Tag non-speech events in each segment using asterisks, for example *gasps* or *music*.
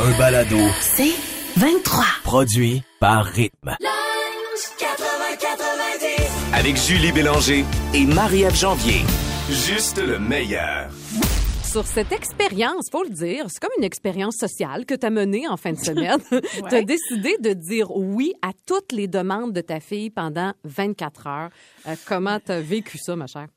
Un balado C'est 23. produit par Rythme. Avec Julie Bélanger et Marie-Ève Janvier. Juste le meilleur. Sur cette expérience, faut le dire, c'est comme une expérience sociale que tu as menée en fin de semaine. *laughs* *laughs* tu as décidé de dire oui à toutes les demandes de ta fille pendant 24 heures. Euh, comment tu as vécu ça, ma chère?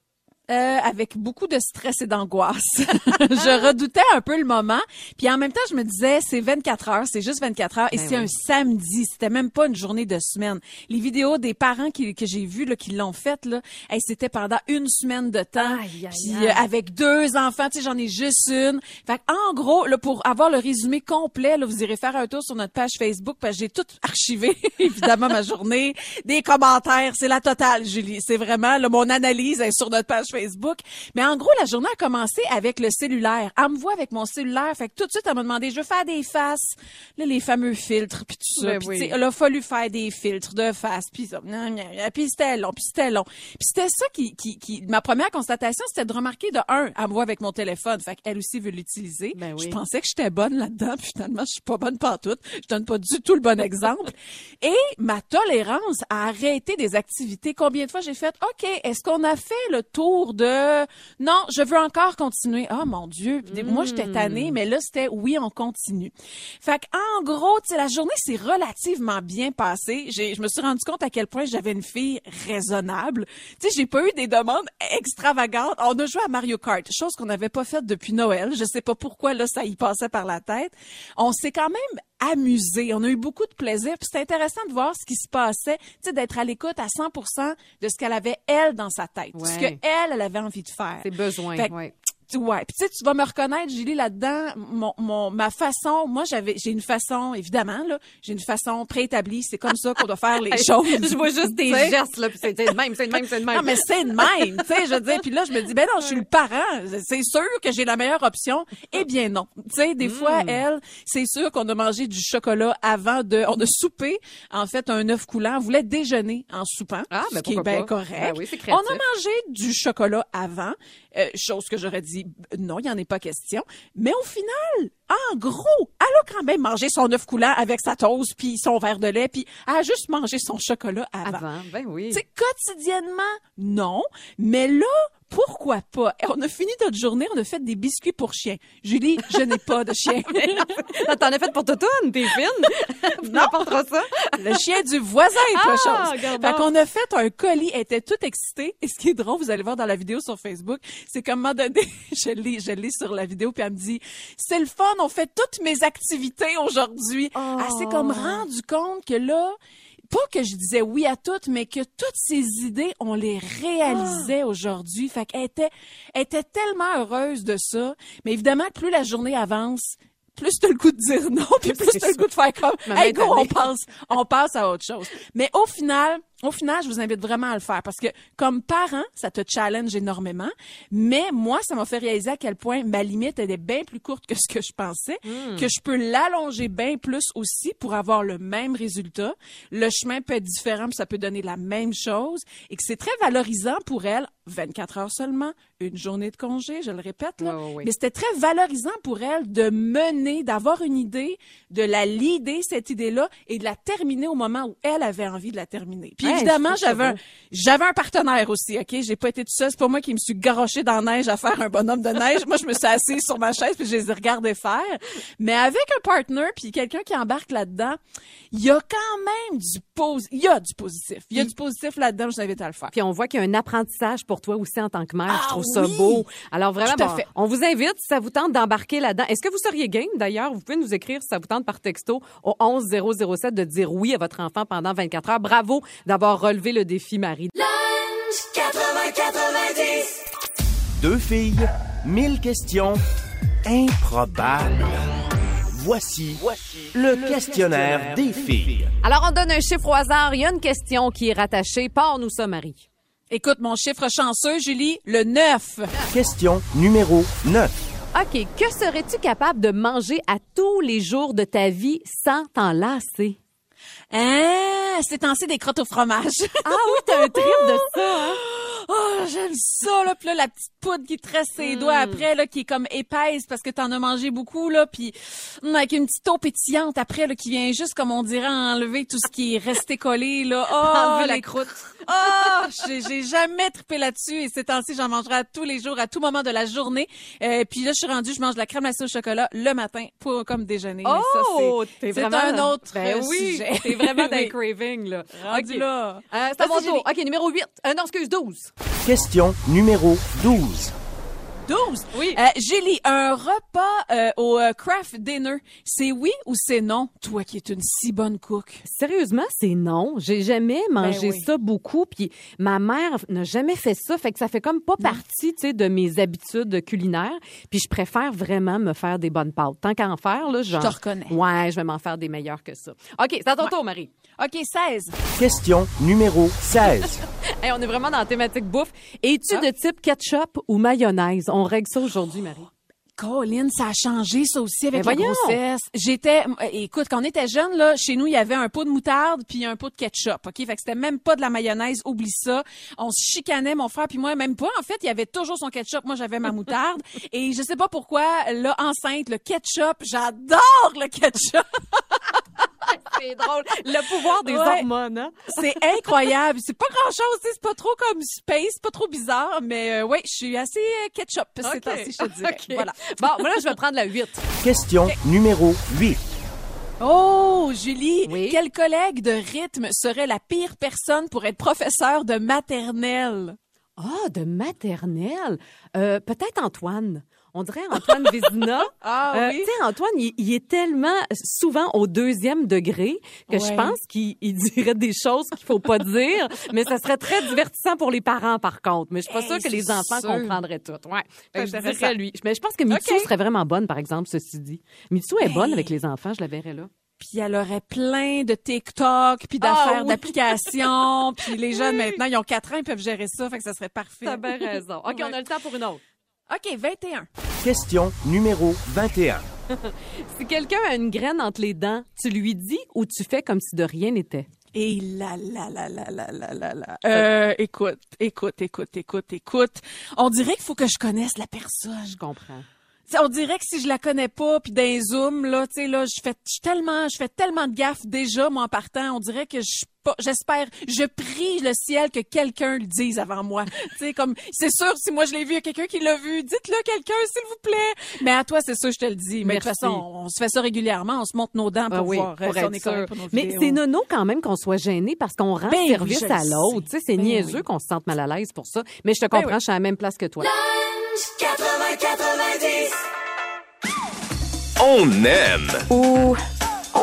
Euh, avec beaucoup de stress et d'angoisse. *laughs* je redoutais un peu le moment. Puis en même temps, je me disais, c'est 24 heures, c'est juste 24 heures. Et Ben c'est oui. un samedi. C'était même pas une journée de semaine. Les vidéos des parents qui, que j'ai vues, là, qui l'ont faites, là, hey, c'était pendant une semaine de temps. Aïe, aïe, Puis aïe. euh, avec deux enfants, tu sais, j'en ai juste une. Fait en gros, là, pour avoir le résumé complet, là, vous irez faire un tour sur notre page Facebook parce que j'ai tout archivé, *laughs* évidemment, ma journée. Des commentaires, c'est la totale, Julie. C'est vraiment, là, mon analyse est sur notre page Facebook. Mais en gros, la journée a commencé avec le cellulaire. Elle me voit avec mon cellulaire. Fait que tout de suite, elle m'a demandé, je veux faire des faces. Là, les fameux filtres, puis tout ça. Ben Puis, oui. il a fallu faire des filtres de face, puis ça. Puis c'était long, puis c'était long. Puis c'était ça qui, qui, qui, ma première constatation, c'était de remarquer de un, elle me voit avec mon téléphone. Fait qu'elle aussi veut l'utiliser. Ben oui. Je pensais que j'étais bonne là-dedans, puis finalement, je suis pas bonne pantoute. Je donne pas du tout le bon exemple. *laughs* Et ma tolérance à arrêter des activités. Combien de fois j'ai fait, OK, est-ce qu'on a fait le tour de, non, je veux encore continuer. Oh mon Dieu. Puis Moi, j'étais tannée, mais là, c'était, oui, on continue. Fait en gros, la journée s'est relativement bien passée. J'ai, je me suis rendu compte à quel point j'avais une fille raisonnable. Tu sais, j'ai pas eu des demandes extravagantes. On a joué à Mario Kart, chose qu'on n'avait pas faite depuis Noël. Je sais pas pourquoi, là, ça y passait par la tête. On s'est quand même amusé. On a eu beaucoup de plaisir. Puis c'était intéressant de voir ce qui se passait, tu sais, d'être à l'écoute à 100% de ce qu'elle avait, elle, dans sa tête. Ce Ouais. que elle, elle avait envie de faire. Tes besoins, ouais. Ouais, puis tu sais, tu vas me reconnaître, Julie, là-dedans. Mon, mon, ma façon, moi, j'avais, j'ai une façon, évidemment, là, j'ai une façon préétablie. C'est comme ça qu'on doit faire les *laughs* choses. Je vois juste sais? gestes, là, puis c'est de même, c'est de même, c'est de même. Non, mais c'est de même, tu sais, je veux dire. Puis là, je me dis, ben non, je suis le parent. C'est sûr que j'ai la meilleure option. Eh bien non. Tu sais, des fois, Hmm. elle, c'est sûr qu'on a mangé du chocolat avant de, on a soupé, en fait, un œuf coulant. On voulait déjeuner en soupant. Ah, ben ce qui est bien pas. correct. Ben oui, on a mangé du chocolat avant, euh, chose que j'aurais dit, non, il n'y en est pas question. Mais au final, en gros, elle a quand même mangé son œuf coulant avec sa toast puis son verre de lait puis elle a juste mangé son chocolat avant. Avant, ben oui. Tu sais, quotidiennement, non. Mais là, pourquoi pas? Et on a fini notre journée, on a fait des biscuits pour chiens. Julie, je n'ai pas de chien. *laughs* T'en as fait pour Totoune, t'es fine. *laughs* Tu m'apporteras ça. Le chien du voisin est Ah, pas chose. Fait donc. qu'on a fait un colis, elle était toute excitée. Et ce qui est drôle, vous allez voir dans la vidéo sur Facebook, c'est qu'à un moment donné, *laughs* je l'ai, je l'ai sur la vidéo, puis elle me dit, c'est le fun, on fait toutes mes activités aujourd'hui. Oh. Elle s'est comme rendu compte que là, pas que je disais oui à toutes, mais que toutes ces idées, on les réalisait Ah. aujourd'hui. Fait qu'elle était, elle était tellement heureuse de ça. Mais évidemment, plus la journée avance, plus t'as le goût de dire non, *laughs* puis plus t'as le goût de faire comme, hey go, on passe, on passe à autre chose. Mais au final, au final, je vous invite vraiment à le faire parce que comme parent, ça te challenge énormément. Mais moi, ça m'a fait réaliser à quel point ma limite elle est bien plus courte que ce que je pensais, que je peux l'allonger bien plus aussi pour avoir le même résultat. Le chemin peut être différent, puis ça peut donner la même chose et que c'est très valorisant pour elle. 24 heures seulement, une journée de congé, je le répète là. Ouais. Mais c'était très valorisant pour elle de mener, d'avoir une idée, de la leader cette idée-là et de la terminer au moment où elle avait envie de la terminer. Puis Ouais, évidemment, j'avais un, j'avais un partenaire aussi, OK? J'ai pas été toute seule. C'est pas moi qui me suis garoché dans la neige à faire un bonhomme de neige. moi, je me suis assise sur ma chaise puis je les ai regardés faire. Mais avec un partner puis quelqu'un qui embarque là-dedans, il y a quand même du positif. Il y a du positif. Il y a du positif là-dedans. Je vous invite à le faire. Puis on voit qu'il y a un apprentissage pour toi aussi en tant que mère. je Ah trouve ça beau. Alors vraiment, bon, on vous invite, si ça vous tente d'embarquer là-dedans. Est-ce que vous seriez game d'ailleurs? Vous pouvez nous écrire si ça vous tente par texto au 11007 de dire oui à votre enfant pendant 24 heures. Bravo d'avoir relevé le défi, Marie. Deux filles, mille questions, improbable. Voici, le, questionnaire, des filles. Alors, on donne un chiffre au hasard. Il y a une question qui est rattachée. Pars-nous ça, Marie. Écoute, mon chiffre chanceux, Julie, le 9. Question numéro 9. OK. Que serais-tu capable de manger à tous les jours de ta vie sans t'en lasser? Hein? C'est ainsi des crottes au fromage. Ah oui, t'as un trip de ça, hein? *laughs* Oh, j'aime ça, là. Puis là, la petite poudre qui te reste ses doigts Mm. après, là, qui est comme épaisse parce que t'en as mangé beaucoup, là. Puis hum, avec une petite eau pétillante après, là, qui vient juste, comme on dirait, enlever tout ce qui est resté collé, là. *laughs* Oh, Enlever la croûte. *laughs* Oh, j'ai j'ai jamais trippé là-dessus et ces temps-ci, j'en mangerai à tous les jours, à tout moment de la journée. Euh, puis là, je suis rendue, je mange de la crème glacée au chocolat le matin pour comme déjeuner. Oh, c'est- t'es c'est vraiment... un autre ben euh, oui, sujet. t'es vraiment *laughs* Oui. le craving, là. Rendu là. Euh, c'est à mon tour. OK, numéro 8. Euh, non, excuse, 12. Question numéro 12. 12. Oui. Euh, Julie, un repas euh, au euh, craft dinner, c'est oui ou c'est non? Toi qui es une si bonne cook. Sérieusement, c'est non. J'ai jamais mangé Ben oui. ça beaucoup. Puis ma mère n'a jamais fait ça. Fait que ça fait comme pas partie, tu sais, de mes habitudes culinaires. Puis je préfère vraiment me faire des bonnes pâtes. Tant qu'à en faire, là, genre. te reconnais. Ouais, je vais m'en faire des meilleures que ça. OK, c'est à ton tour, Marie. OK, 16. Question numéro 16. *laughs* Hey, on est vraiment dans la thématique bouffe. Es-tu Ah. de type ketchup ou mayonnaise? On règle ça aujourd'hui, Marie. Colin, ça a changé ça aussi avec la grossesse. J'étais, euh, écoute, quand on était jeune là, chez nous il y avait un pot de moutarde puis un pot de ketchup, ok? Fait que c'était même pas de la mayonnaise, oublie ça. On se chicanait mon frère puis moi, même pas. En fait, il y avait toujours son ketchup, moi j'avais ma moutarde *laughs* et je sais pas pourquoi là enceinte le ketchup, j'adore le ketchup. *laughs* *laughs* C'est drôle. Le pouvoir des Ouais. hormones, hein? C'est incroyable. C'est pas grand chose, c'est pas trop comme space, c'est pas trop bizarre, mais euh, ouais, je suis assez euh, ketchup ces OK. temps-ci, je te dirais. OK. Voilà. Bon, voilà, je vais prendre la 8. Question numéro 8. Oh, Julie, Oui? quel collègue de rythme serait la pire personne pour être professeur de maternelle? Ah, de maternelle? Euh, Peut-être Antoine. On dirait Antoine *laughs* Vézina. Ah Euh, oui? Tu sais, Antoine, il, il est tellement souvent au deuxième degré que je pense qu'il il dirait des choses qu'il faut pas dire, mais ça serait très divertissant pour les parents, par contre. Mais je suis pas Hey, sûre que les enfants sûr. comprendraient tout. Ouais. Fait que je dirais lui. Mais je pense que Mitsu serait vraiment bonne, par exemple, ceci dit. Mitsu est bonne avec les enfants, je la verrais là. Puis elle aurait plein de TikTok, puis d'affaires Ah oui. d'applications, puis les jeunes maintenant, ils ont 4 ans, ils peuvent gérer ça, fait que ça serait parfait. T'as bien raison. OK, Ouais. on a le temps pour une autre. OK, 21. Question numéro 21. *laughs* Si quelqu'un a une graine entre les dents, tu lui dis ou tu fais comme si de rien n'était? Et là, là, là, là, là, là, là, là. Euh, écoute, écoute, écoute, écoute, écoute. On dirait qu'il faut que je connaisse la personne. Je comprends. T'sais, on dirait que si je la connais pas, puis d'un zoom là, tu sais là, je fais tellement, je fais tellement de gaffes déjà moi en partant. On dirait que je j'espère, je prie le ciel que quelqu'un le dise avant moi. *laughs* tu sais comme, c'est sûr si moi je l'ai vu, il y a quelqu'un qui l'a vu, dites-le quelqu'un s'il vous plaît. Mais à toi c'est sûr je te le dis. Mais de toute façon, on se fait ça régulièrement, on se monte nos dents pour Ah oui, voir euh, pour si on être est correct sûr. pour nos Mais c'est nono quand même qu'on soit gêné parce qu'on rend Ben service à l'autre. Tu sais, c'est Ben niaiseux oui. qu'on se sente mal à l'aise pour ça. Mais je te comprends, oui. je suis à la même place que toi. On aime. Ou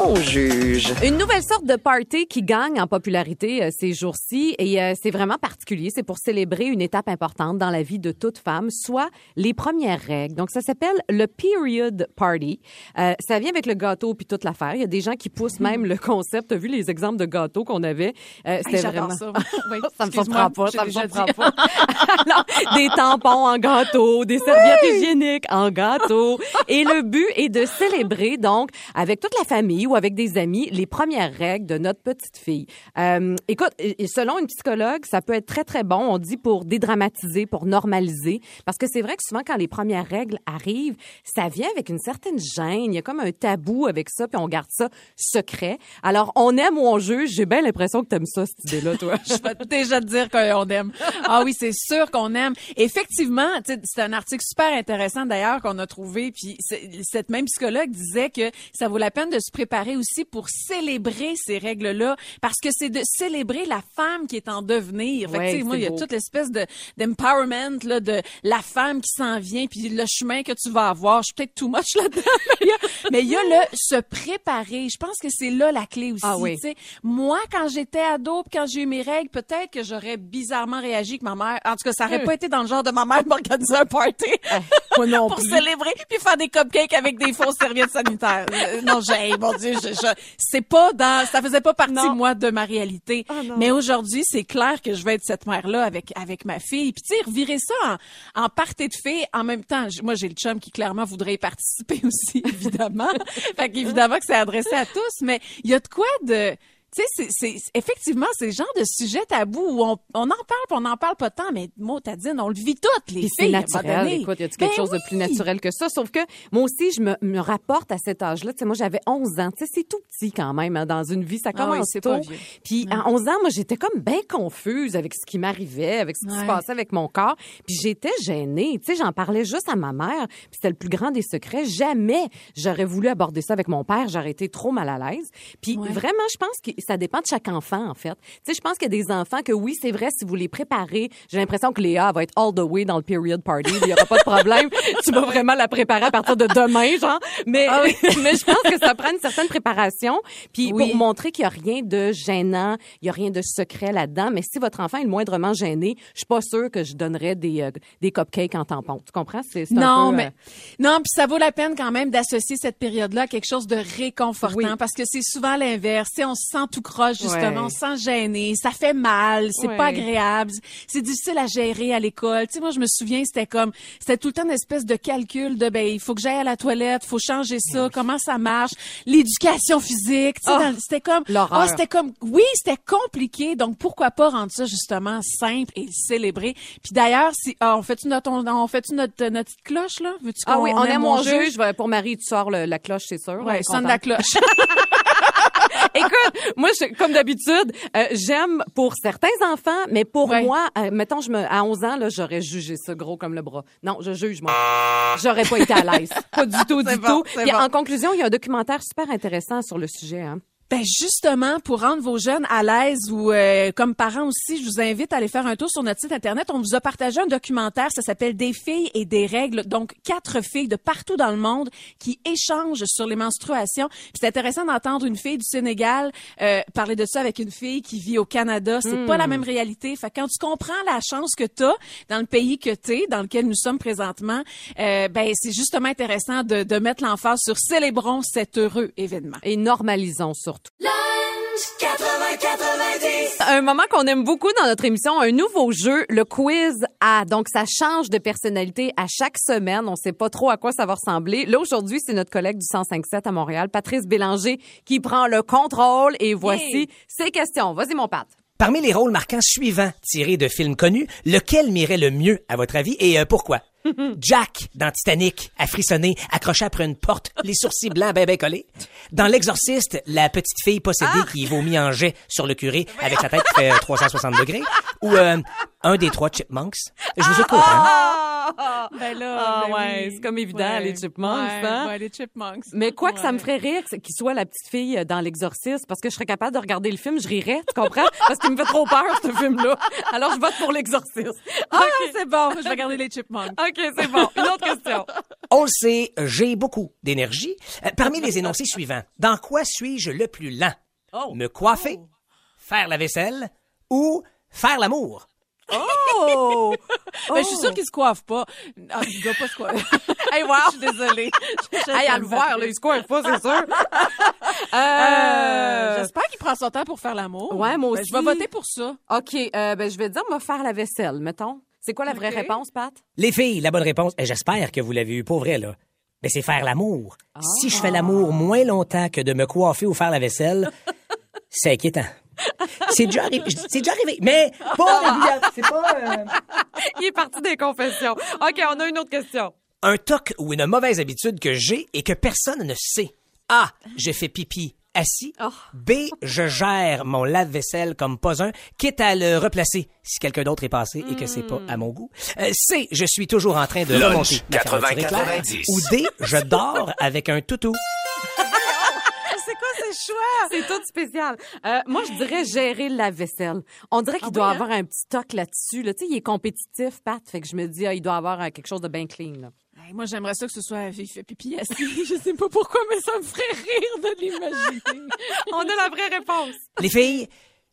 on juge. Une nouvelle sorte de party qui gagne en popularité euh, ces jours-ci et euh, c'est vraiment particulier. C'est pour célébrer une étape importante dans la vie de toute femme, soit les premières règles. Donc ça s'appelle le period party. Euh, ça vient avec le gâteau puis toute l'affaire. Il y a des gens qui poussent même le concept. T'as vu les exemples de gâteaux qu'on avait? Euh, Hey, C'était j'adore vraiment. ça. *laughs* Oui, ça me surprend pas, ça me surprend pas. *laughs* Alors, des tampons en gâteau, des serviettes hygiéniques en gâteau. Et le but est de célébrer, donc, avec toute la famille avec des amis, les premières règles de notre petite fille. Euh, écoute, selon une psychologue, ça peut être très, très bon, on dit, pour dédramatiser, pour normaliser. Parce que c'est vrai que souvent, quand les premières règles arrivent, ça vient avec une certaine gêne. Il y a comme un tabou avec ça, puis on garde ça secret. Alors, on aime ou on juge. J'ai bien l'impression que t'aimes ça, cette idée-là, toi. *laughs* Je vais déjà te dire qu'on aime. Ah oui, c'est sûr qu'on aime. Effectivement, c'est un article super intéressant d'ailleurs qu'on a trouvé. Puis cette même psychologue disait que ça vaut la peine de se préparer aussi pour célébrer ces règles-là, parce que c'est de célébrer la femme qui est en devenir. Fait que, Ouais, sais, moi, il y a toute l'espèce de d'empowerment là de la femme qui s'en vient, puis le chemin que tu vas avoir. Je suis peut-être too much *laughs* là-dedans, mais il y a- le se préparer. Je pense que c'est là la clé aussi. Ah oui. Moi, quand j'étais ado, puis quand j'ai eu mes règles, peut-être que j'aurais bizarrement réagi que ma mère. En tout cas, ça aurait Euh. pas été dans le genre de ma mère m'organiser un party *laughs* Moi non *laughs* pour plus. célébrer puis faire des cupcakes avec des fausses serviettes sanitaires. Non, j'ai, mon Dieu, je, je- c'est pas dans, ça faisait pas partie Non. moi de ma réalité. Ah. Mais aujourd'hui, c'est clair que je vais être cette mère-là avec avec ma fille. Puis tu sais, revirer ça en, en party de filles en même temps. Moi, j'ai le chum qui clairement voudrait y participer *laughs* aussi, évidemment. fait qu'évidemment que c'est adressé à tous, mais il y a de quoi de tu sais, c'est, c'est, c'est- effectivement, c'est le genre de sujet tabou où on, on en parle, on n'en parle pas tant, mais mot Tadine, on le vit toutes, les Puis c'est filles. moment naturel. Écoute, y a-tu quelque Ben chose de plus naturel que ça? Sauf que moi aussi, je me, me rapporte à cet âge-là. Tu sais, moi, j'avais 11 ans. Tu sais, c'est tout petit quand même hein, dans une vie. Ça Ah oui, commence c'est tôt. pas vieux. Puis à 11 ans, moi, j'étais comme bien confuse avec ce qui m'arrivait, avec ce qui se passait avec mon corps. Puis j'étais gênée. Tu sais, j'en parlais juste à ma mère. Puis c'était le plus grand des secrets. Jamais j'aurais voulu aborder ça avec mon père. J'aurais été trop mal à l'aise. Puis Ouais. vraiment, je pense que ça dépend de chaque enfant, en fait. Tu sais, je pense qu'il y a des enfants que oui, c'est vrai, si vous les préparez, j'ai l'impression que Léa va être all the way dans le period party. Il y aura pas de problème. *laughs* tu vas vraiment la préparer à partir de demain, genre. Mais, *laughs* mais je pense que ça prend une certaine préparation. Puis Oui. pour montrer qu'il y a rien de gênant, il y a rien de secret là-dedans. Mais si votre enfant est le moindrement gêné, je suis pas sûre que je donnerais des, euh, des cupcakes en tampon. Tu comprends? C'est c'est un Non, peu, mais euh, non, puis ça vaut la peine quand même d'associer cette période-là à quelque chose de réconfortant Oui. parce que c'est souvent l'inverse. Tu sais, on se sent tout croche justement, Ouais. sent gêné, ça fait mal, c'est Ouais. pas agréable, c'est difficile à gérer à l'école. Tu sais, moi je me souviens, c'était comme c'était tout le temps une espèce de calcul de ben il faut que j'aille à la toilette, faut changer ça, comment ça marche, l'éducation physique, tu sais, Oh, dans- c'était comme ah, c'était comme oui, c'était compliqué, donc pourquoi pas rendre ça justement simple et célébrer. Puis d'ailleurs, si ah, on fait notre on, on fait notre notre petite cloche là, veux-tu Ah oui, on aime mon juge. Pour Marie, tu sors le- la cloche, c'est sûr. Ouais, sonne la cloche. *laughs* *laughs* Écoute, moi, je, comme d'habitude, euh, j'aime pour certains enfants, mais pour Ouais. moi, euh, mettons, je me, à 11 ans, là, j'aurais jugé ça gros comme le bras. Non, je juge, moi. J'aurais pas été à l'aise. Pas du tout, *laughs* du bon, tout. Puis bon. en conclusion, il y a un documentaire super intéressant sur le sujet. Hein. Ben justement, pour rendre vos jeunes à l'aise ou euh, comme parents aussi, je vous invite à aller faire un tour sur notre site internet. On vous a partagé un documentaire, ça s'appelle Des filles et des règles. Donc quatre filles de partout dans le monde qui échangent sur les menstruations. Puis c'est intéressant d'entendre une fille du Sénégal euh, parler de ça avec une fille qui vit au Canada. C'est pas la même réalité. Fait quand tu comprends la chance que t'as dans le pays que t'es, dans lequel nous sommes présentement, euh, ben c'est justement intéressant de, de mettre l'emphase sur célébrons cet heureux événement. Et normalisons surtout. Un moment qu'on aime beaucoup dans notre émission, un nouveau jeu, le quiz A. Donc, ça change de personnalité à chaque semaine. On sait pas trop à quoi ça va ressembler. Là, aujourd'hui, c'est notre collègue du 105.7 à Montréal, Patrice Bélanger, qui prend le contrôle. Et voici ses questions. Vas-y, mon Pat. Parmi les rôles marquants suivants tirés de films connus, lequel m'irait le mieux à votre avis et euh, pourquoi? Jack dans Titanic, à frissonner, accroché après une porte, les sourcils blancs ben ben collés. Dans L'Exorciste, la petite fille possédée qui vomit en jet sur le curé avec sa tête qui *laughs* fait euh, 360 degrés. Ou euh, un des trois chipmunks. Je vous écoute, hein? Ben là, Ah ben ouais, oui. c'est comme évident, les chipmunks, Ouais, hein? ouais, les chipmunks. Mais quoi que ça me ferait rire, c'est qu'il soit la petite fille euh, dans l'exorcisme, parce que je serais capable de regarder le film, je rirais, tu comprends? *laughs* Parce qu'il me fait trop peur, ce film-là. Alors, je vote pour l'exorcisme. Ah, c'est bon, je vais garder les chipmunks. OK, c'est bon. Une autre question. On le sait, j'ai beaucoup d'énergie. Euh, parmi les énoncés suivants, dans quoi suis-je le plus lent? Me coiffer, faire la vaisselle ou faire l'amour? Oh! *laughs* Ben, je suis sûre qu'ils se coiffent pas. Ah, il doit pas se coiffer. *laughs* Hey, wow! *laughs* Je suis désolée. Hey, à le voir, là, il se coiffe pas, c'est sûr. Euh, Euh, J'espère qu'il prend son temps pour faire l'amour. Ouais, moi Ben, aussi. je vais voter pour ça. OK, euh, ben, je vais dire, moi, faire la vaisselle, mettons. C'est quoi la vraie réponse, Pat? Les filles, la bonne réponse, et j'espère que vous l'avez eu pour vrai, là. Mais c'est faire l'amour. Si je fais l'amour moins longtemps que de me coiffer ou faire la vaisselle, c'est inquiétant. *laughs* C'est déjà arrivé, c'est déjà arrivé, mais pas régulièrement. C'est pas, euh, *laughs* Il est parti des confessions. OK, on a une autre question. un toc ou une mauvaise habitude que j'ai et que personne ne sait. A. Je fais pipi assis. Oh. B. Je gère mon lave-vaisselle comme pas un, quitte à le replacer si quelqu'un d'autre est passé et que c'est pas à mon goût. Euh, C. Je suis toujours en train de Lunch remonter ma fermeture 80-90. éclair. Ou D. Je dors avec un toutou. C'est quoi choix. C'est tout spécial. Euh, moi, je dirais gérer la vaisselle. On dirait qu'il Ah doit oui, avoir un petit toc là-dessus. Là. Tu sais, il est compétitif, Pat. Fait que je me dis, ah, il doit avoir euh, quelque chose de bien clean. Là. Hey, moi, j'aimerais ça que ce soit il fait pipi assis. *laughs* Je sais pas pourquoi, mais ça me ferait rire de l'imaginer. *laughs* On a la vraie réponse. Les filles,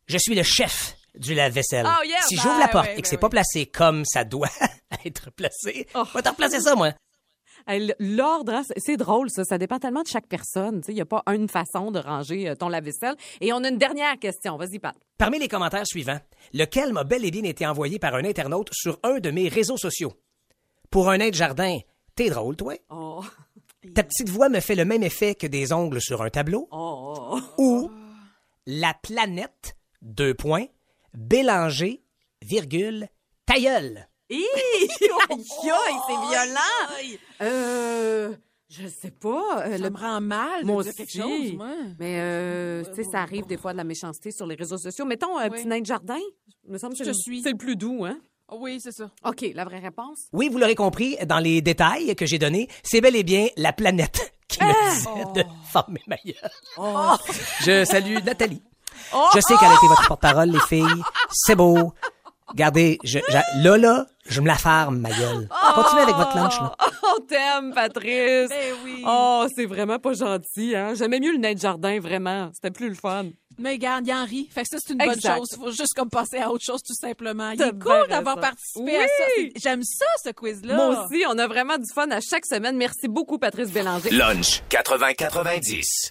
je suis le chef du lave-vaisselle. Oh, yeah, si ben, j'ouvre la porte ouais, et que ben, c'est oui. pas placé comme ça doit *laughs* être placé, Oh. va te replacer ça, moi. L'ordre, hein, c'est- drôle, ça. Ça dépend tellement de chaque personne. Tu sais, Il n'y a pas une façon de ranger euh, ton lave-vaisselle. Et on a une dernière question. Vas-y, Pat. Parmi les commentaires suivants, lequel m'a bel et bien été envoyé par un internaute sur un de mes réseaux sociaux? Pour un aide jardin, t'es drôle, toi? Oh. Ta petite voix me fait le même effet que des ongles sur un tableau? Oh. Ou la planète, deux points, Bélanger, virgule, ta gueule. Hi! *laughs* Aïe, aïe, c'est violent! Euh, je sais pas. euh, Ça le- me rend mal de Moi dire quelque aussi. chose, moi. Mais, euh, tu sais, ça arrive des fois de la méchanceté sur les réseaux sociaux. Mettons un Oui. petit nain de jardin. Il me semble que Je le- suis. c'est le plus doux, hein? Ah oui, c'est ça. OK, la vraie réponse? Oui, vous l'aurez compris, dans les détails que j'ai donnés, c'est bel et bien la planète *laughs* qui me disait de former ma gueule. Je salue Nathalie. Je sais qu'elle a été votre porte-parole, les filles. C'est beau. Regardez, je, je- là, là, je me la farme, ma gueule. Continuez avec votre lunch, là. On t'aime, Patrice! Ben oui. Oh, c'est vraiment pas gentil, hein? J'aimais mieux le nain de jardin, vraiment. C'était plus le fun. Mais regarde, il en rit. Fait que ça, c'est une bonne chose. Faut juste comme passer à autre chose, tout simplement. Il T'as est cool d'avoir participé à ça. Oui. J'aime ça, ce quiz-là. Moi aussi, on a vraiment du fun à chaque semaine. Merci beaucoup, Patrice Bélanger. Lunch 80-90.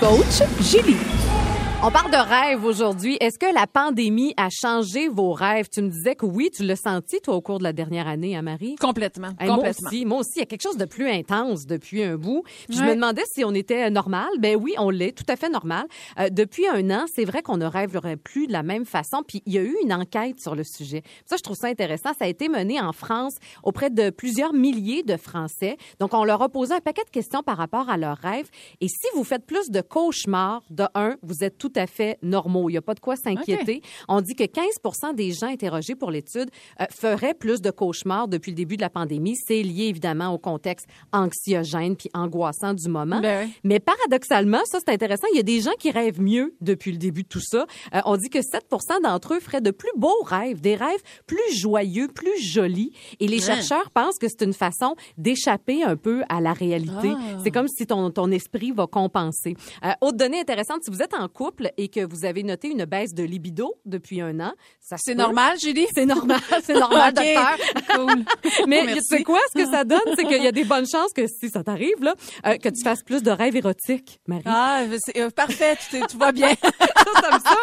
Coach Julie. On parle de rêve aujourd'hui. Est-ce que la pandémie a changé vos rêves? Tu me disais que oui, tu l'as senti, toi, au cours de la dernière année, hein, Marie? Complètement. Hey, moi complètement. aussi, moi aussi, il y a quelque chose de plus intense depuis un bout. Puis Je me demandais si on était normal. Ben oui, on l'est, tout à fait normal. Euh, depuis un an, c'est vrai qu'on ne rêverait plus de la même façon. Puis il y a eu une enquête sur le sujet. Ça, je trouve ça intéressant. Ça a été mené en France auprès de plusieurs milliers de Français. Donc, on leur a posé un paquet de questions par rapport à leurs rêves. Et si vous faites plus de cauchemars, de un, vous êtes tout à fait normaux. Il n'y a pas de quoi s'inquiéter. On dit que 15 des gens interrogés pour l'étude euh, feraient plus de cauchemars depuis le début de la pandémie. C'est lié évidemment au contexte anxiogène puis angoissant du moment. Ben oui. Mais paradoxalement, ça c'est intéressant, il y a des gens qui rêvent mieux depuis le début de tout ça. Euh, on dit que 7 d'entre eux feraient de plus beaux rêves, des rêves plus joyeux, plus jolis. Et les Hein. chercheurs pensent que c'est une façon d'échapper un peu à la réalité. Ah. C'est comme si ton, ton esprit va compenser. Euh, autre donnée intéressante, si vous êtes en couple et que vous avez noté une baisse de libido depuis un an, ça C'est normal, Julie? C'est normal, c'est normal, *laughs* Ok. docteur. Cool. *laughs* Mais Merci. tu sais quoi, ce que ça donne, c'est qu'il y a des bonnes chances que si ça t'arrive, là, euh, que tu fasses plus de rêves érotiques, Marie. Ah, c'est euh, parfait, tu, vas bien. *laughs* ça, me ça.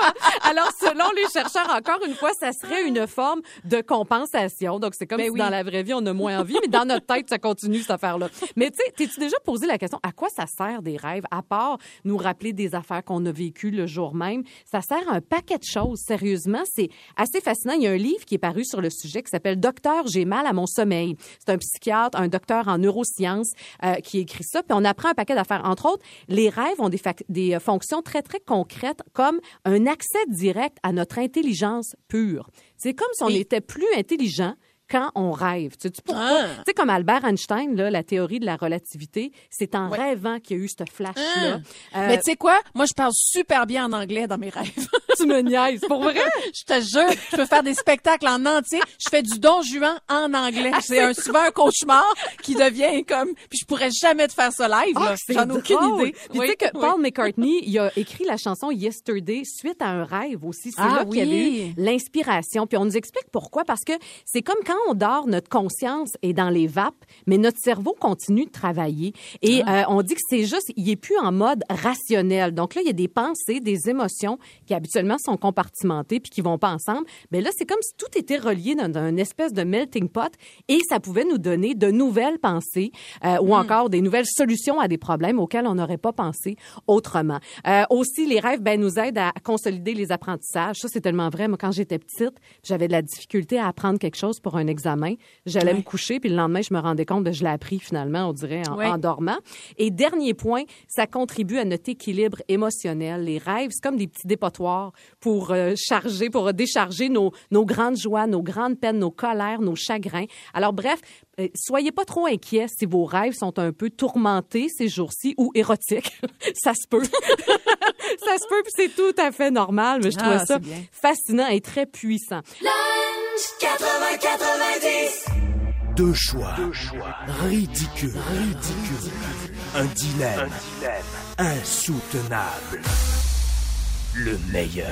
Alors, selon les chercheurs, encore une fois, ça serait une forme de compensation. Donc, c'est comme Ben si oui. dans la vraie vie, on a moins envie, mais dans notre tête, ça continue cette affaire-là. Mais tu sais, t'es-tu déjà posé la question, à quoi ça sert des rêves, à part nous rappeler des affaires qu'on a vécues le jour même? Ça sert à un paquet de choses, sérieusement. C'est assez fascinant. Il y a un livre qui est paru sur le sujet qui s'appelle Docteur, j'ai mal à mon sommeil. C'est un psychiatre, un docteur en neurosciences euh, qui écrit ça. Puis on apprend un paquet d'affaires. Entre autres, les rêves ont des euh, fonctions très, très concrètes comme un accès direct à notre intelligence pure. C'est comme si on Et- était plus intelligent quand on rêve. Tu sais pourquoi? Ah. Tu sais, comme Albert Einstein, là, la théorie de la relativité, c'est en rêvant qu'il y a eu ce flash-là. Euh, Mais tu sais quoi? Moi, je parle super bien en anglais dans mes rêves. *laughs* tu me niaises, pour vrai? je te jure, je peux faire des spectacles en entier. Je fais du Don Juan en anglais. C'est un, souvent un cauchemar qui devient comme... Puis je pourrais jamais te faire ça live. Ah, là. c'est J'en ai aucune idée. Puis Oui, tu sais que oui. Paul McCartney, il a écrit la chanson Yesterday suite à un rêve aussi. C'est Ah là qu'il y oui. eu l'inspiration. Puis on nous explique pourquoi. Parce que c'est comme quand on dort, notre conscience est dans les vapes, mais notre cerveau continue de travailler. Et Ah. euh, on dit que c'est juste, il est plus en mode rationnel. Donc là, il y a des pensées, des émotions qui habituellement habituellement sont compartimentés puis qui vont pas ensemble. Mais là, c'est comme si tout était relié dans un espèce de melting pot et ça pouvait nous donner de nouvelles pensées euh, ou encore des nouvelles solutions à des problèmes auxquels on n'aurait pas pensé autrement. Euh, aussi, les rêves ben, nous aident à consolider les apprentissages. Ça, c'est tellement vrai. Moi, quand j'étais petite, j'avais de la difficulté à apprendre quelque chose pour un examen. J'allais me coucher, puis le lendemain, je me rendais compte que je l'ai appris finalement, on dirait, en, Ouais. en dormant. Et dernier point, ça contribue à notre équilibre émotionnel. Les rêves, c'est comme des petits dépotoirs pour euh, charger, pour décharger nos, nos grandes joies, nos grandes peines, nos colères, nos chagrins. Alors bref, euh, soyez pas trop inquiets si vos rêves sont un peu tourmentés ces jours-ci ou érotiques. *laughs* ça se peut. *laughs* ça se peut, puis c'est tout à fait normal, mais je trouvais Ah, ça fascinant et très puissant. Deux choix. Ridicule. Ridicule. Un dilemme. Insoutenable. Le meilleur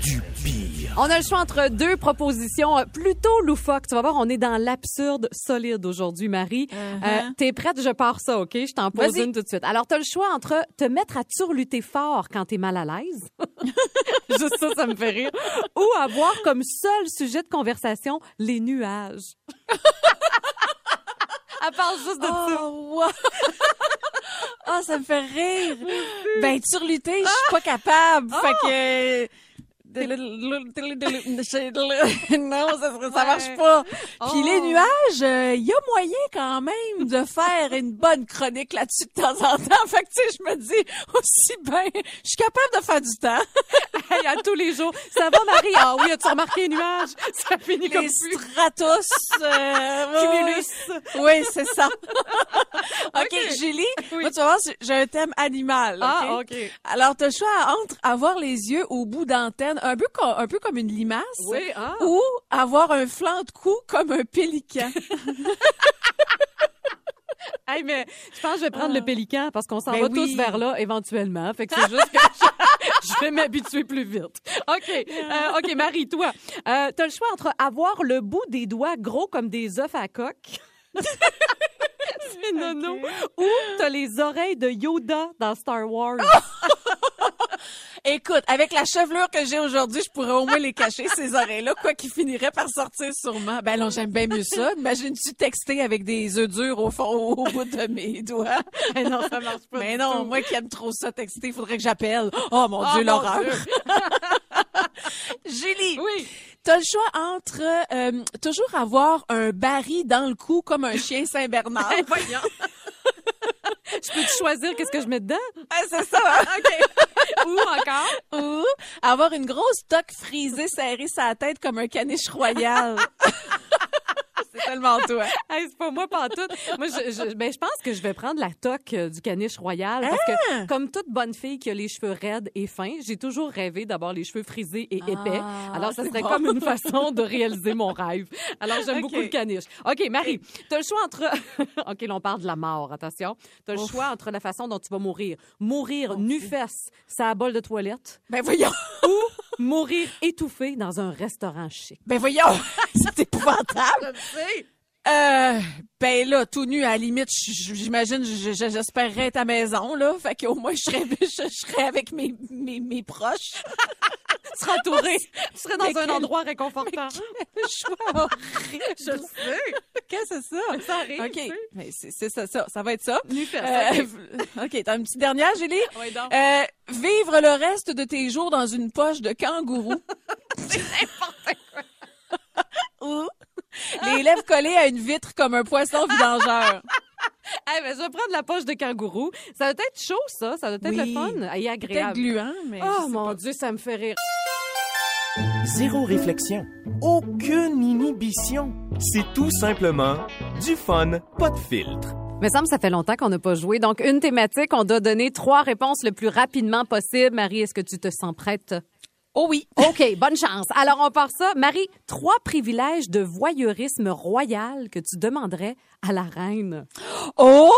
du pire. On a le choix entre deux propositions euh, plutôt loufoques. Tu vas voir, on est dans l'absurde solide aujourd'hui, Marie. Euh, T'es prête? Je pars ça, OK? Je t'en pose Uh-huh. Une tout de suite. Alors, t'as le choix entre te mettre à turluter fort quand t'es mal à l'aise. *laughs* Juste ça, ça me fait rire. Ou avoir comme seul sujet de conversation les nuages. *laughs* Elle parle juste de ça. Oh, wow. *laughs* Ça me fait rire. Ben, turluter, je suis pas capable. Fait que... Non, ça, ça marche pas. Puis les nuages, il y a moyen quand même de faire une bonne chronique là-dessus de temps en temps. Fait que, tu sais, je me dis aussi bien, je suis capable de faire du temps. *laughs* Hey, à tous les jours. Ça va, Marie? Ah oui, as-tu remarqué les nuages? *laughs* Ça finit comme Les plus. stratos. euh, *laughs* Cumulus. Oui, c'est ça. OK, Julie, moi, tu vas voir, j'ai un thème animal. Ah, OK? OK. Alors, tu as le choix entre avoir les yeux au bout d'antenne, un peu, co- un peu comme une limace, Oui, ah. ou avoir un flanc de cou comme un pélican. *laughs* Hey, mais je pense que je vais prendre le pélican parce qu'on s'en Ben va oui. tous vers là éventuellement. Fait que c'est juste que je, *laughs* je vais m'habituer plus vite. OK. Euh, OK, Marie, toi, euh, t'as le choix entre avoir le bout des doigts gros comme des œufs à coque. *laughs* c'est nono. Ou t'as les oreilles de Yoda dans Star Wars. *laughs* Écoute, avec la chevelure que j'ai aujourd'hui, je pourrais au moins les cacher, ces oreilles-là, quoi qu'ils finiraient par sortir sûrement. Ben non, j'aime bien mieux ça. Imagine-tu texter avec des œufs durs au fond, au bout de mes doigts? *laughs* Mais non, ça marche pas. Mais non, tout. moi qui aime trop ça texter, il faudrait que j'appelle. Oh mon Oh, Dieu, l'horreur. *laughs* Julie, Oui. t'as le choix entre euh, toujours avoir un baril dans le cou comme un chien Saint-Bernard. Voyons. *laughs* je peux te choisir qu'est-ce que je mets dedans? Ah, c'est ça. hein? *laughs* OK. *laughs* Ou encore? Ou avoir une grosse toque frisée serrée sur la tête comme un caniche royal. *laughs* tellement toi. Hey, c'est pas moi pantoute. Moi, je, je, ben, je pense que je vais prendre la toque euh, du caniche royal parce Ah! que, comme toute bonne fille qui a les cheveux raides et fins, j'ai toujours rêvé d'avoir les cheveux frisés et épais. Ah, Alors, ça serait bon. comme une *laughs* façon de réaliser mon rêve. Alors, j'aime beaucoup le caniche. OK, Marie, t'as le choix entre... *laughs* OK, là, on parle de la mort, attention. T'as le choix entre la façon dont tu vas mourir. Mourir nu-fesse, ça bol de toilette, Ben voyons. ou mourir étouffé dans un restaurant chic. Ben voyons. *laughs* c'est épouvantable. Euh, ben là, tout nu, à la limite, j'imagine, j'espérerais être à maison, là. Fait qu'au moins, je serais, je, *laughs* je serais avec mes, mes, mes proches. *laughs* Tu serais entouré. tu serais dans Mais un quel- endroit réconfortant. Le *laughs* choix horrible. Je le sais. Qu'est-ce que c'est ça? Ça arrive, OK. Mais c'est c'est ça, ça. Ça va être ça. Euh, OK, t'as une petite dernière, Julie? Oui, donc. Euh, vivre le reste de tes jours dans une poche de kangourou. *laughs* Ou les lèvres collées à une vitre comme un poisson vidangeur. *laughs* Eh ben, je vais prendre la poche de kangourou. Ça doit être chaud, ça. Ça doit être Oui. le fun et Peut-être agréable. gluant, mais... Oh mon pas. Dieu, ça me fait rire. Zéro réflexion. Aucune inhibition. C'est tout simplement du fun, pas de filtre. Mais ça me ça fait longtemps qu'on n'a pas joué. Donc, une thématique, on doit donner trois réponses le plus rapidement possible. Marie, est-ce que tu te sens prête? Oh oui. *laughs* OK, bonne chance. Alors, on part ça. Marie, trois privilèges de voyeurisme royal que tu demanderais à la reine. Oh!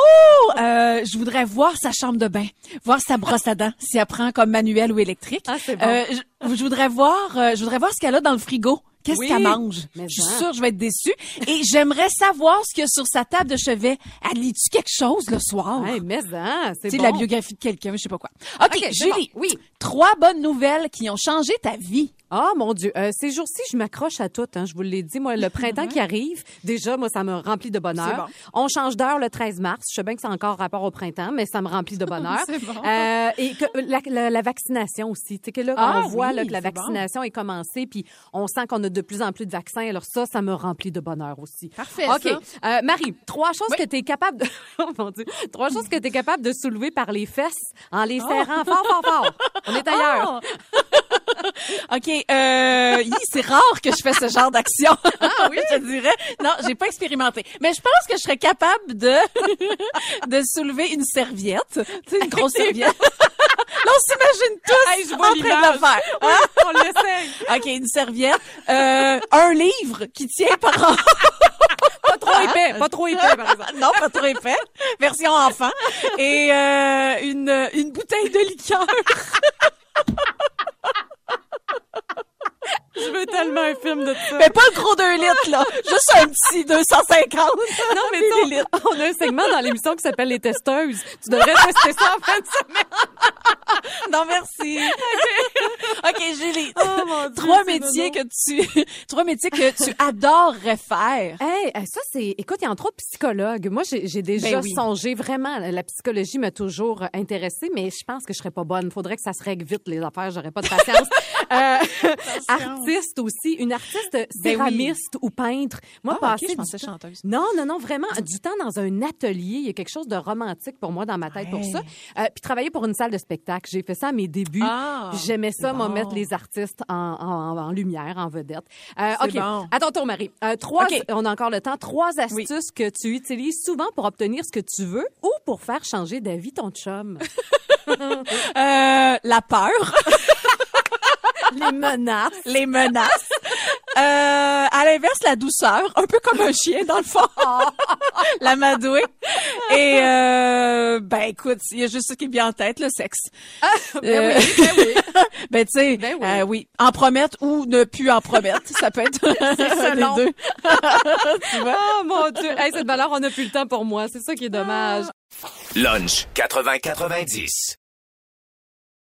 Euh, je voudrais voir sa chambre de bain, voir sa brosse à dents, si elle prend comme manuel ou électrique. Ah, c'est bon. Euh, je, je voudrais voir, euh, je voudrais voir ce qu'elle a dans le frigo. Qu'est-ce Oui, qu'elle mange? mais Je suis hein. sûre que je vais être déçue. Et j'aimerais savoir ce qu'il y a sur sa table de chevet. Elle lit-tu quelque chose le soir? Hey, mais hein, c'est bon. la biographie de quelqu'un, je sais pas quoi. OK, Ok, c'est Julie. bon. Oui. Trois bonnes nouvelles qui ont changé ta vie. Ah, mon Dieu. Euh, ces jours-ci, je m'accroche à tout. Hein, je vous l'ai dit. Moi, le *laughs* printemps qui arrive, déjà, moi, ça me remplit de bonheur. C'est On change d'heure le 13 mars. Je sais bien que c'est encore rapport au printemps, mais ça me remplit de *laughs* bonheur. Bon. Euh, et que la, la- la vaccination aussi. Tu sais, que là, Ah on voit là, que la c'est bon. vaccination est commencée, puis on sent qu'on a de plus en plus de vaccins. Alors ça, ça me remplit de bonheur aussi. Parfait, OK. ça. Euh, Marie, trois choses que tu es capable de... *laughs* oh, mon Dieu. Trois choses que tu es capable de soulever par les fesses en les serrant fort, fort, fort. On est ailleurs. *laughs* OK, euh, c'est rare que je fais ce genre d'action. Ah *laughs* oui? je te dirais. Non, j'ai pas expérimenté. Mais je pense que je serais capable de *laughs* de soulever une serviette, tu sais une grosse serviette. Là, on s'imagine tous Hey, je vois en train de le faire. Hein? On l'essaye. OK, une serviette, euh, un livre qui tient par en... Pas trop épais, pas trop épais, par exemple. *laughs* non, pas trop épais, version enfant, et euh, une une bouteille de liqueur. *laughs* Je veux tellement un film de ça. Mais pas le gros 2 litres, là. Juste un petit 250. Non, mais tu on, a un segment dans l'émission qui s'appelle Les Testeuses. Tu devrais tester ça en fin de semaine. Non, merci. OK, Julie. Oh, mon Dieu, trois métiers que tu, *laughs* trois métiers que tu adorerais faire. Hey, ça, c'est. Écoute, il y a entre autres psychologues. Moi, j'ai déjà Ben oui. songé vraiment. La psychologie m'a toujours intéressée, mais je pense que je serais pas bonne. Faudrait que ça se règle vite, les affaires. J'aurais pas de patience. *laughs* Euh, artiste aussi. Une artiste céramiste ou peintre. Moi, Ben Ah, ok, passer je pensais temps- chanteuse. Non, non, non, vraiment. Du temps dans un atelier. Il y a quelque chose de romantique pour moi dans ma tête pour ça. Euh, puis travailler pour une salle de spectacle. J'ai fait ça à mes débuts. Ah, J'aimais ça, bon. mettre les artistes en, en- en lumière, en vedette. Euh, OK. bon. À ton tour, Marie. Euh, trois, OK. on a encore le temps. Trois Oui. astuces que tu utilises souvent pour obtenir ce que tu veux ou pour faire changer d'avis ton chum. *laughs* Euh, la peur. *laughs* Les menaces. Les menaces. Euh, à l'inverse, la douceur. Un peu comme un chien, dans le fond. *laughs* la madouée. Et, euh, ben, écoute, il y a juste ça qui me vient en tête, le sexe. Ben Euh, oui, ben oui. *laughs* Ben, tu sais, Ben oui. euh, oui. En promettre ou ne plus en promettre. Ça peut être *laughs* un selon. des deux. Oh mon Dieu. Hey, cette valeur, on n'a plus le temps pour moi. C'est ça qui est dommage. Lunch 80-90.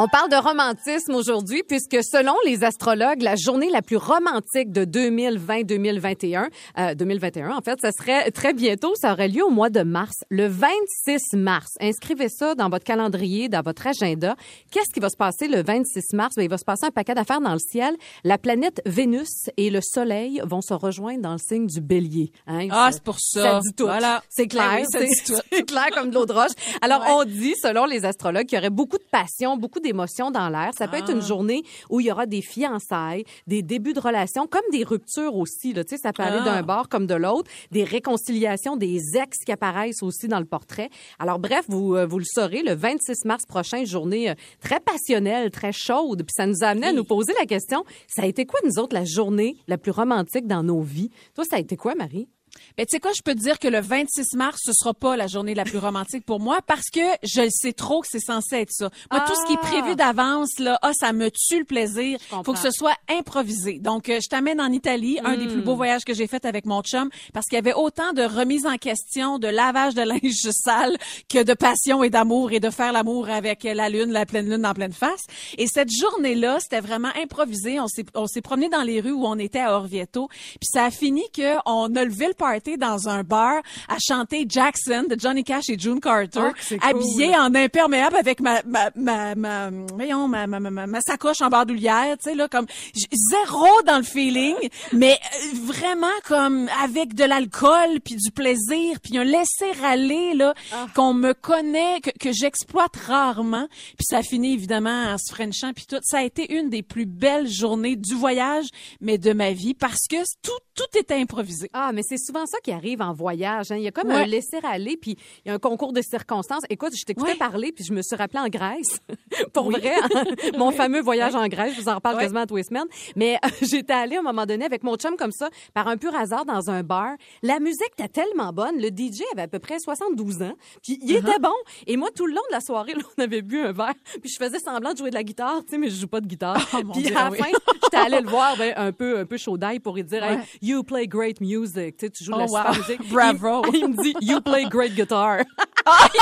On parle de romantisme aujourd'hui puisque selon les astrologues, la journée la plus romantique de 2020-2021, euh, 2021 en fait, ça serait très bientôt, ça aurait lieu au mois de mars, le 26 mars. Inscrivez ça dans votre calendrier, dans votre agenda. Qu'est-ce qui va se passer le 26 mars? Ben, il va se passer un paquet d'affaires dans le ciel. La planète Vénus et le Soleil vont se rejoindre dans le signe du bélier. Hein, Ah, c'est pour ça. Ça dit tout. Voilà. C'est clair. Ben oui, *laughs* c'est clair comme de l'eau de roche. Alors, Ouais. on dit, selon les astrologues, qu'il y aurait beaucoup de passion, beaucoup d'émotions dans l'air. Ça peut être Ah. une journée où il y aura des fiançailles, des débuts de relations, comme des ruptures aussi. Là. Tu sais, ça peut aller Ah. d'un bord comme de l'autre. Des réconciliations, des ex qui apparaissent aussi dans le portrait. Alors, bref, vous, euh, vous le saurez, le 26 mars prochain, journée euh, très passionnelle, très chaude. Puis ça nous a amené à nous poser la question, ça a été quoi, nous autres, la journée la plus romantique dans nos vies? Toi, ça a été quoi, Marie? Ben, tu sais quoi, je peux te dire que le 26 mars, ce sera pas la journée la plus romantique pour moi parce que je le sais trop que c'est censé être ça. Moi, tout ce qui est prévu d'avance, là, ah, ça me tue le plaisir. Faut que ce soit improvisé. Donc, euh, je t'amène en Italie, un des Hmm. plus beaux voyages que j'ai fait avec mon chum parce qu'il y avait autant de remise en question, de lavage de *laughs* linge sale que de passion et d'amour et de faire l'amour avec la lune, la pleine lune en pleine face. Et cette journée-là, c'était vraiment improvisé. On s'est, on s'est promené dans les rues où on était à Orvieto. Puis ça a fini qu'on a levé le party dans un bar à chanter Jackson de Johnny Cash et June Carter, Oh, cool. en imperméable avec ma ma ma ma voyons, ma, ma, ma, ma- sacoche en bandoulière, tu sais là comme zéro dans le feeling, mais euh, vraiment comme avec de l'alcool puis du plaisir puis un laisser aller là Ah. qu'on me connaît que, que j'exploite rarement puis ça finit évidemment en se frenchant puis tout ça a été une des plus belles journées du voyage mais de ma vie parce que tout tout était improvisé. Ah, mais c'est souvent ça qui arrive en voyage. Hein. Il y a comme Ouais. un laisser-aller, puis il y a un concours de circonstances. Écoute, je t'écoutais Ouais. parler, puis je me suis rappelée en Grèce. *laughs* Pour Oui. vrai, hein. *laughs* mon fameux voyage en Grèce, je vous en reparle quasiment tous les semaines. Mais euh, *laughs* j'étais allée à un moment donné avec mon chum comme ça, par un pur hasard, dans un bar. La musique était tellement bonne. Le DJ avait à peu près 72 ans, puis il Uh-huh. était bon. Et moi, tout le long de la soirée, là, on avait bu un verre, puis je faisais semblant de jouer de la guitare, tu sais, mais je joue pas de guitare. Oh, puis Dieu, à la oui. fin, j'étais allée le voir ben, un peu un peu chaud d'ail pour lui dire hey, you play great music tu sais tu joues de la Oh, super wow. musique *laughs* Bravo. il, il me dit you play great guitar *laughs*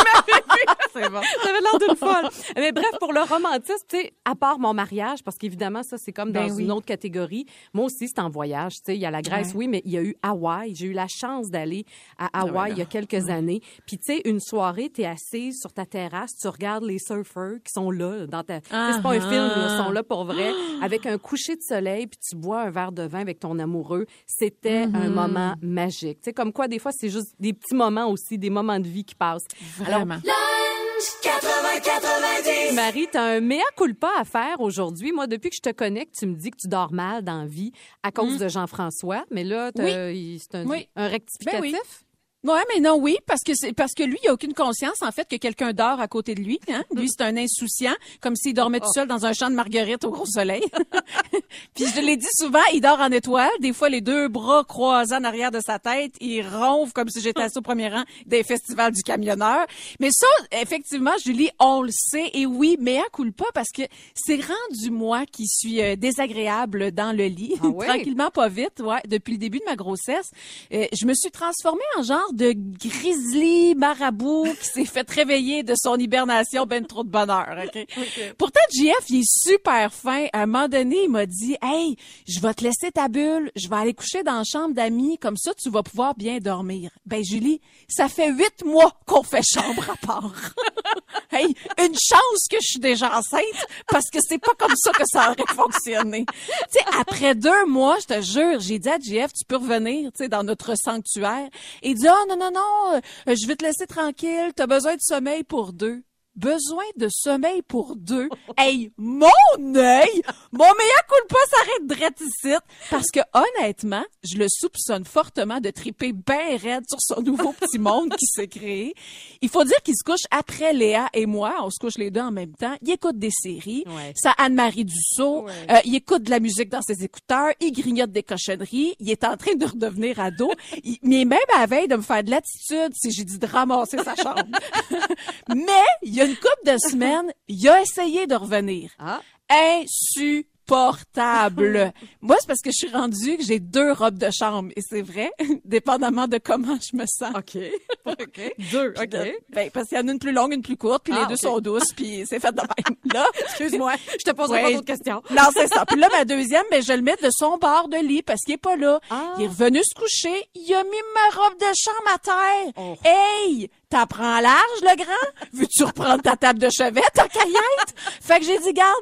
C'est bon. ça avait l'air d'une folle mais bref pour le romantisme tu sais à part mon mariage parce qu'évidemment ça c'est comme dans Ben oui. une autre catégorie moi aussi c'est en voyage tu sais il y a la Grèce Ouais. oui mais il y a eu Hawaï j'ai eu la chance d'aller à Hawaï ouais, il y a quelques années puis tu sais une soirée tu es assise sur ta terrasse tu regardes les surfeurs qui sont là dans ta sais, c'est pas un Ah, film ah. ils sont là pour vrai *gasps* avec un coucher de soleil puis tu bois un verre de vin avec ton amoureux c'était un Mhm. moment magique tu sais comme quoi des fois c'est juste des petits moments aussi des moments de vie qui passent Alors, Vraiment. Marie, tu as un mea culpa à faire aujourd'hui. Moi, depuis que je te connais, que tu me dis que tu dors mal dans la vie à cause de Jean-François, mais là, c'est un, Mm. Oui. un rectificatif. Ben oui. Ouais, mais non, oui, parce que c'est parce que lui, il a aucune conscience en fait que quelqu'un dort à côté de lui. Hein? Lui, c'est un insouciant, comme s'il dormait tout seul dans un champ de marguerite au gros soleil. *laughs* Puis je l'ai dit souvent, il dort en étoile. Des fois, les deux bras croisés en arrière de sa tête, il ronfle comme si j'étais assis au premier rang des festivals du camionneur. Mais ça, effectivement, Julie, on le sait. Et oui, mais à coule pas parce que c'est rendu moi qui suis euh, désagréable dans le lit, Ah *laughs* tranquillement, pas vite. Ouais, depuis le début de ma grossesse, euh, je me suis transformée en genre de grizzly marabout qui s'est fait réveiller de son hibernation ben trop de bonheur. ok? *laughs* Pourtant, JF, il est super fin. À un moment donné, il m'a dit, hey, je vais te laisser ta bulle, je vais aller coucher dans la chambre d'amis, comme ça, tu vas pouvoir bien dormir. Ben, Julie, ça fait huit mois qu'on fait chambre à part. *laughs* hey, une chance que je suis déjà enceinte, parce que c'est pas comme ça que ça aurait fonctionné. Tu sais, après deux mois, je te jure, j'ai dit à JF, tu peux revenir, tu sais, dans notre sanctuaire. Et il dit, non, non, non, euh, je vais te laisser tranquille, t'as besoin de sommeil pour deux. Besoin de sommeil pour deux. *laughs* Hey, mon œil! Mon meilleur coup de pas s'arrête drette ici. Parce que, honnêtement, je le soupçonne fortement de triper bien raide sur son nouveau petit monde qui s'est créé. Il faut dire qu'il se couche après Léa et moi. On se couche les deux en même temps. Il écoute des séries. Ouais. Ça Anne-Marie Dussault. Euh, il écoute de la musique dans ses écouteurs. Il grignote des cochonneries. Il est en train de redevenir ado. Il- mais même à la veille de me faire de l'attitude si j'ai dit de ramasser sa chambre. *laughs* mais, il y a une couple de semaines, il a essayé de revenir. Ah. Insupportable. Moi, c'est parce que je suis rendue que j'ai deux robes de chambre. Et c'est vrai, *laughs* dépendamment de comment je me sens. OK. *laughs* OK. Deux, OK. Ben, parce qu'il y en a une plus longue, une plus courte, puis Ah, les deux ok. sont douces, puis c'est fait de même. *laughs* Là, Excuse-moi, je te poserai Ouais. pas d'autres questions. non, c'est ça. Puis là, ma deuxième, ben, je le mets de son bord de lit parce qu'il est pas là. Ah. Il est revenu se coucher. Il a mis ma robe de chambre à terre. Oh. Hey! T'apprends large, le grand? Veux-tu reprendre ta table de chevet, ta caillette? fait que j'ai dit, garde,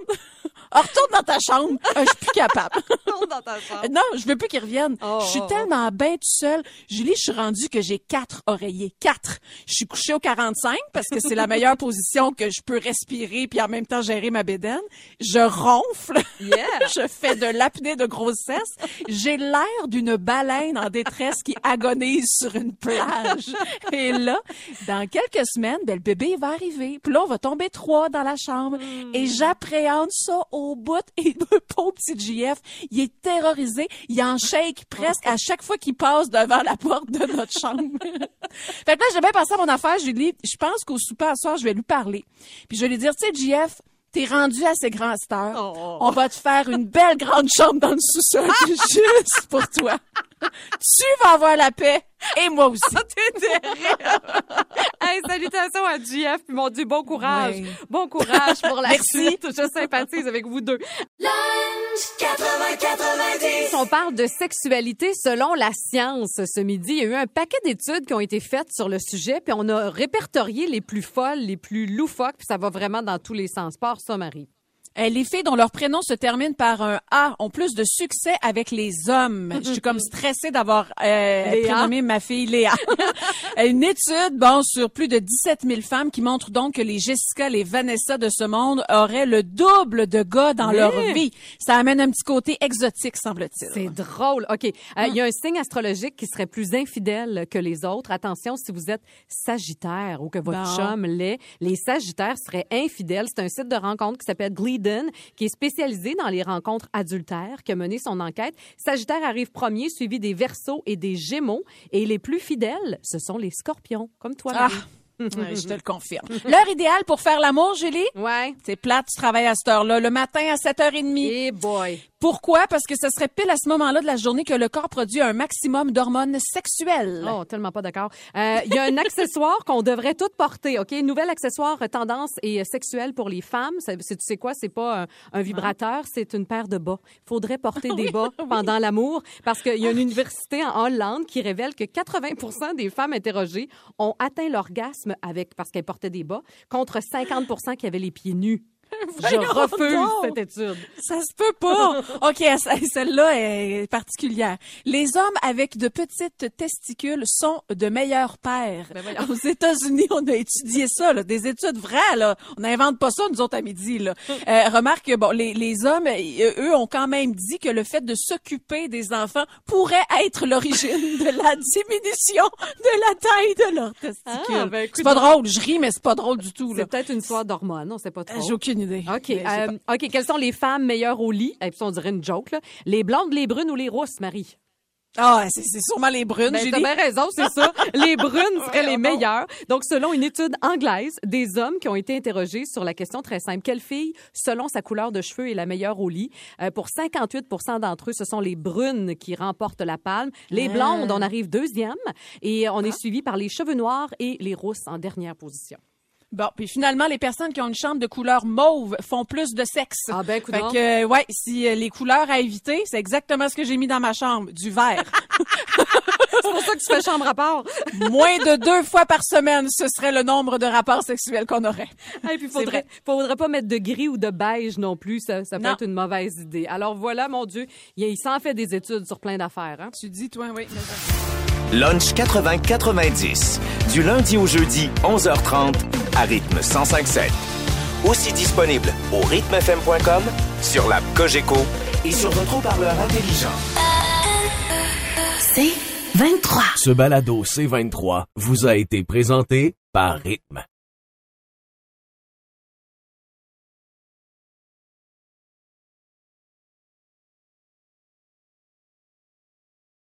retourne dans ta chambre. Euh, je suis plus capable. *laughs* dans ta chambre. Non, je veux plus qu'il revienne. Oh, je suis oh, tellement bien tout seul. Julie, je suis rendue que j'ai quatre oreillers. Quatre. Je suis couchée au 45 parce que c'est la meilleure position que je peux respirer puis en même temps gérer ma bédaine. Je ronfle. Yeah. *laughs* je fais de l'apnée de grossesse. J'ai l'air d'une baleine en détresse qui agonise sur une plage. Et là, dans quelques semaines, ben, le bébé va arriver. Puis là, on va tomber trois dans la chambre. Et j'appréhende ça au bout. Et le pauvre petit JF, il est terrorisé. Il en shake presque à chaque fois qu'il passe devant la porte de notre chambre. *laughs* fait que là, j'ai bien pensé à mon affaire. Je lui dis, je pense qu'au souper à soir, je vais lui parler. Puis je vais lui dire, tu sais, JF, T'es rendu à cette heure. Oh. On va te faire une belle grande chambre dans le sous-sol *laughs* juste pour toi. tu vas avoir la paix et moi aussi. *laughs* Hey, salutations à JF, puis mon Dieu, bon courage. Ouais. Bon courage pour la *laughs* Merci. suite. Je sympathise avec vous deux. On parle de sexualité selon la science ce midi. Il y a eu un paquet d'études qui ont été faites sur le sujet, puis on a répertorié les plus folles, les plus loufoques, puis ça va vraiment dans tous les sens. Part ça, Marie. Euh, Les filles dont leur prénom se termine par un A ont plus de succès avec les hommes. *laughs* Je suis comme stressée d'avoir euh, prénommé ma fille Léa. *laughs* Une étude, bon, sur plus de 17 000 femmes qui montre donc que les Jessica, les Vanessa de ce monde auraient le double de gars dans leur vie. Ça amène un petit côté exotique, semble-t-il. C'est drôle. OK. Euh, Il y a un signe astrologique qui serait plus infidèle que les autres. Attention, si vous êtes Sagittaire ou que votre Bon. chum l'est, les Sagittaires seraient infidèles. C'est un site de rencontre qui s'appelle Qui est spécialisé dans les rencontres adultères, qui a mené son enquête. Sagittaire arrive premier, suivi des Verseaux et des Gémeaux. Et les plus fidèles, ce sont les Scorpions, comme toi, Ah, *laughs* Je te le confirme. *laughs* L'heure idéale pour faire l'amour, Julie? Ouais. C'est plate, tu travailles à cette heure-là, le matin à 7h30. Eh boy. Pourquoi? Parce que ce serait pile à ce moment-là de la journée que le corps produit un maximum d'hormones sexuelles. Oh, tellement pas d'accord. Euh, Il y a un *laughs* accessoire qu'on devrait toutes porter, OK? Nouvel accessoire euh, tendance et euh, sexuel pour les femmes. C'est- tu sais quoi? C'est pas un, un vibrateur, c'est une paire de bas. Faudrait porter des bas pendant l'amour parce qu'il y a une université en Hollande qui révèle que 80% des femmes interrogées ont atteint l'orgasme avec parce qu'elles portaient des bas contre 50 qui avaient les pieds nus. *laughs* Je refuse cette étude. Ça se peut pas. *laughs* OK, ce- celle-là est particulière. Les hommes avec de petites testicules sont de meilleurs pères. Ben Aux États-Unis, on a étudié ça, là, des études vraies. Là. On n'invente pas ça, nous autres, à midi. Là. *laughs* Euh, remarque que bon, les, les hommes, euh, eux, ont quand même dit que le fait de s'occuper des enfants pourrait être l'origine de la diminution de la taille de leurs testicules. Ah, ben, écoute c'est pas drôle. Je ris, mais c'est pas drôle du tout. C'est peut-être une histoire d'hormones, on sait pas trop. J'ai aucune idée. OK. Euh, OK. Quelles sont les femmes meilleures au lit? Et puis, on dirait une joke, là. Les blondes, les brunes ou les rousses, Marie? Ah, c'est c'est sûrement les brunes, Ben, t'as bien raison, c'est ça. *laughs* Les brunes seraient les meilleures. Donc, selon une étude anglaise, des hommes qui ont été interrogés sur la question très simple. Quelle fille, selon sa couleur de cheveux, est la meilleure au lit? Euh, pour 58 d'entre eux, ce sont les brunes qui remportent la palme. Les Ah. blondes, on arrive deuxième. Et on est suivi par les cheveux noirs et les rousses en dernière position. Bon, puis finalement, les personnes qui ont une chambre de couleur mauve font plus de sexe. Ah ben, Fait coudonc. que, euh, ouais, si euh, les couleurs à éviter, c'est exactement ce que j'ai mis dans ma chambre, du vert. *laughs* C'est pour ça que tu fais chambre à part. *laughs* Moins de deux fois par semaine, ce serait le nombre de rapports sexuels qu'on aurait. *laughs* Et puis, faudrait, vrai. faudrait pas mettre de gris ou de beige non plus. Ça, ça peut Non. être une mauvaise idée. Alors voilà, mon Dieu, il, il s'en fait des études sur plein d'affaires. Hein? Tu dis, toi, oui. Lunch 80-90. Du lundi au jeudi, 11h30, à rythme 105.7. Aussi disponible au rythmefm.com, sur l'app Cogeco et sur votre haut-parleur intelligent. C'est 23. Ce balado C23 vous a été présenté par Rythme.